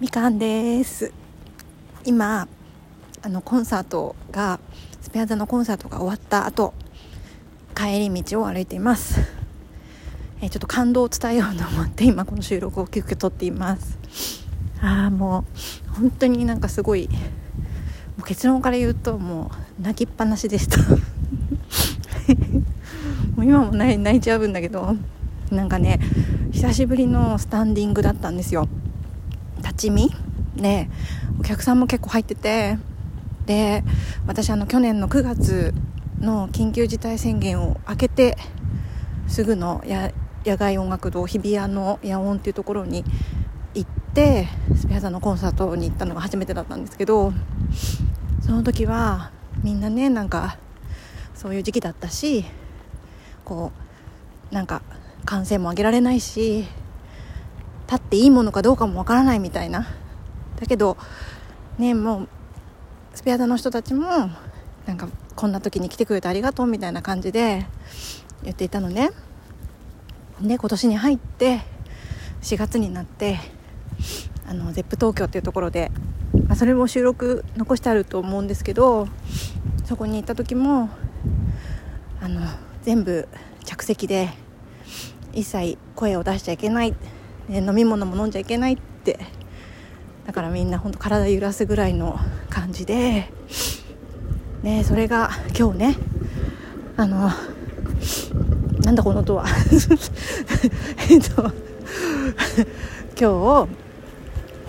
みかんです。今あのコンサートがスペア座のコンサートが終わった後帰り道を歩いています。えちょっと感動を伝えようと思って今この収録を急遽撮っています。ああもう本当になんかすごいもう結論から言うともう泣きっぱなしでした。もう今も泣いちゃうんだけどなんかね久しぶりのスタンディングだったんですよ。立ち見でお客さんも結構入ってて。で私あの去年の9月の緊急事態宣言を明けてすぐの野外音楽堂日比谷の野音っていうところに行ってスペア座のコンサートに行ったのが初めてだったんですけどその時はみんなねなんかそういう時期だったしこうなんか歓声も上げられないし立っていいものかどうかもわからないみたいな。だけどねもうスペア座の人たちもなんかこんな時に来てくれてありがとうみたいな感じで言っていたのね。で今年に入って4月になってあの ZEP 東京っていうところで、まあ、それも収録残してあると思うんですけどそこに行った時もあの全部着席で一切声を出しちゃいけない、ね、飲み物も飲んじゃいけないって。だからみんな本当体揺らすぐらいの感じで、ね、それが今日ねあのなんだこの音は。えっと今日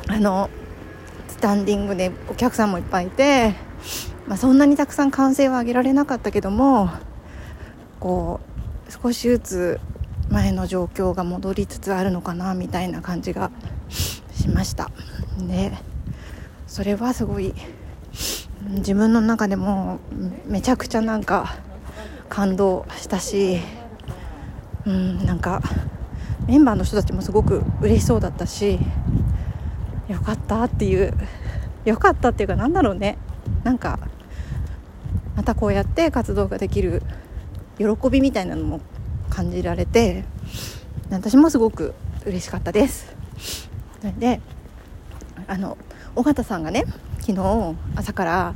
あのスタンディングでお客さんもいっぱいいて、まあ、そんなにたくさん歓声は上げられなかったけどもこう少しずつ前の状況が戻りつつあるのかなみたいな感じがしました。でそれはすごい自分の中でもめちゃくちゃなんか感動したしうんなんかメンバーの人たちもすごく嬉しそうだったしよかったっていうよかったっていうかなんだろうね。なんかまたこうやって活動ができる喜びみたいなのも感じられて私もすごく嬉しかったです。であの尾形さんがね昨日朝から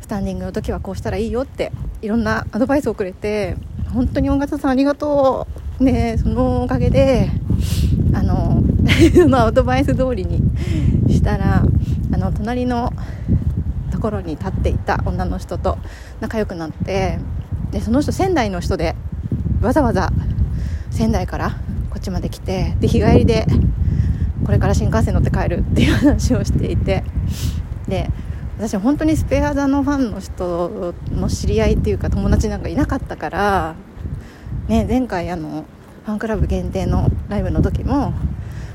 スタンディングの時はこうしたらいいよっていろんなアドバイスをくれて本当に尾形さんありがとう。ねそのおかげであの そのアドバイス通りにしたらあの隣のところに立っていた女の人と仲良くなってでその人仙台の人でわざわざ仙台からこっちまで来てで日帰りでこれから新幹線乗って帰るっていう話をしていてで私本当にスペア座のファンの人の知り合いっていうか友達なんかいなかったから、ね、前回あのファンクラブ限定のライブの時も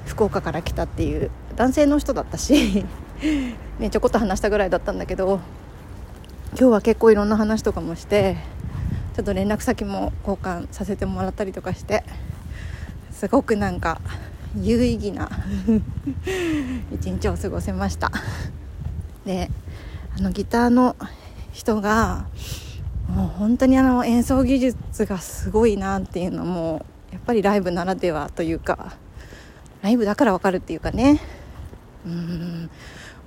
福岡から来たっていう男性の人だったし、ね、ちょこっと話したぐらいだったんだけど今日は結構いろんな話とかもしてちょっと連絡先も交換させてもらったりとかしてすごくなんか有意義な 一日を過ごせました。であのギターの人がもう本当にあの演奏技術がすごいなっていうのもやっぱりライブならではというかライブだからわかるっていうかね。うん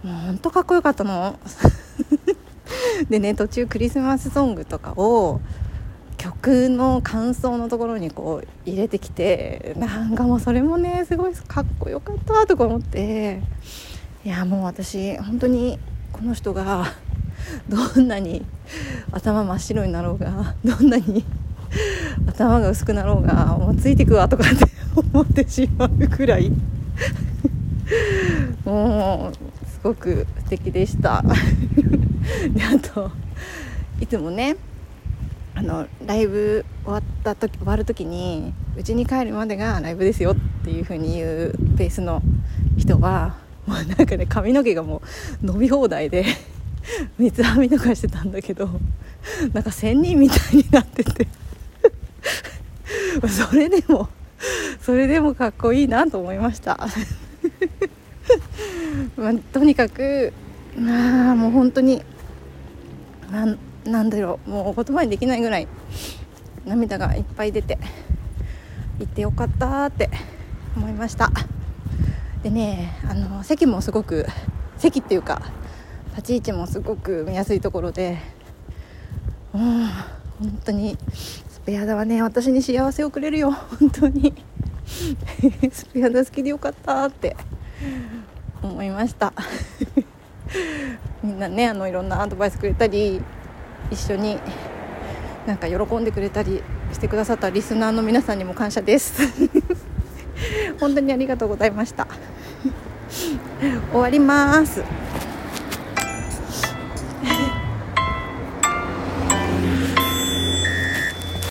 もう本当かっこよかったの。でね途中クリスマスソングとかを曲の感想のところにこう入れてきてなんかもうそれもねすごいかっこよかったとか思って。いやもう私本当にこの人が どんなに頭真っ白になろうがどんなに頭が薄くなろうがもうついてくわとかって 思ってしまうくらい。もうすごく素敵でした。であといつもねあのライブ終わった時終わる時にうちに帰るまでがライブですよっていう風に言うベースの人はもうなんかね髪の毛がもう伸び放題で三つ編みとかしてたんだけどなんか仙人みたいになってて。それでもそれでもかっこいいなと思いました。まあ、とにかくまあもう本当になんなんだろうもう言葉にできないぐらい涙がいっぱい出て行ってよかったって思いました。でねあの席もすごく席っていうか立ち位置もすごく見やすいところでうん本当にスペアダはね。私に幸せをくれるよ。本当に。スペアダ好きでよかったって思いました。みんなねあのいろんなアドバイスくれたり一緒になんか喜んでくれたりしてくださったリスナーの皆さんにも感謝です。本当にありがとうございました。終わります。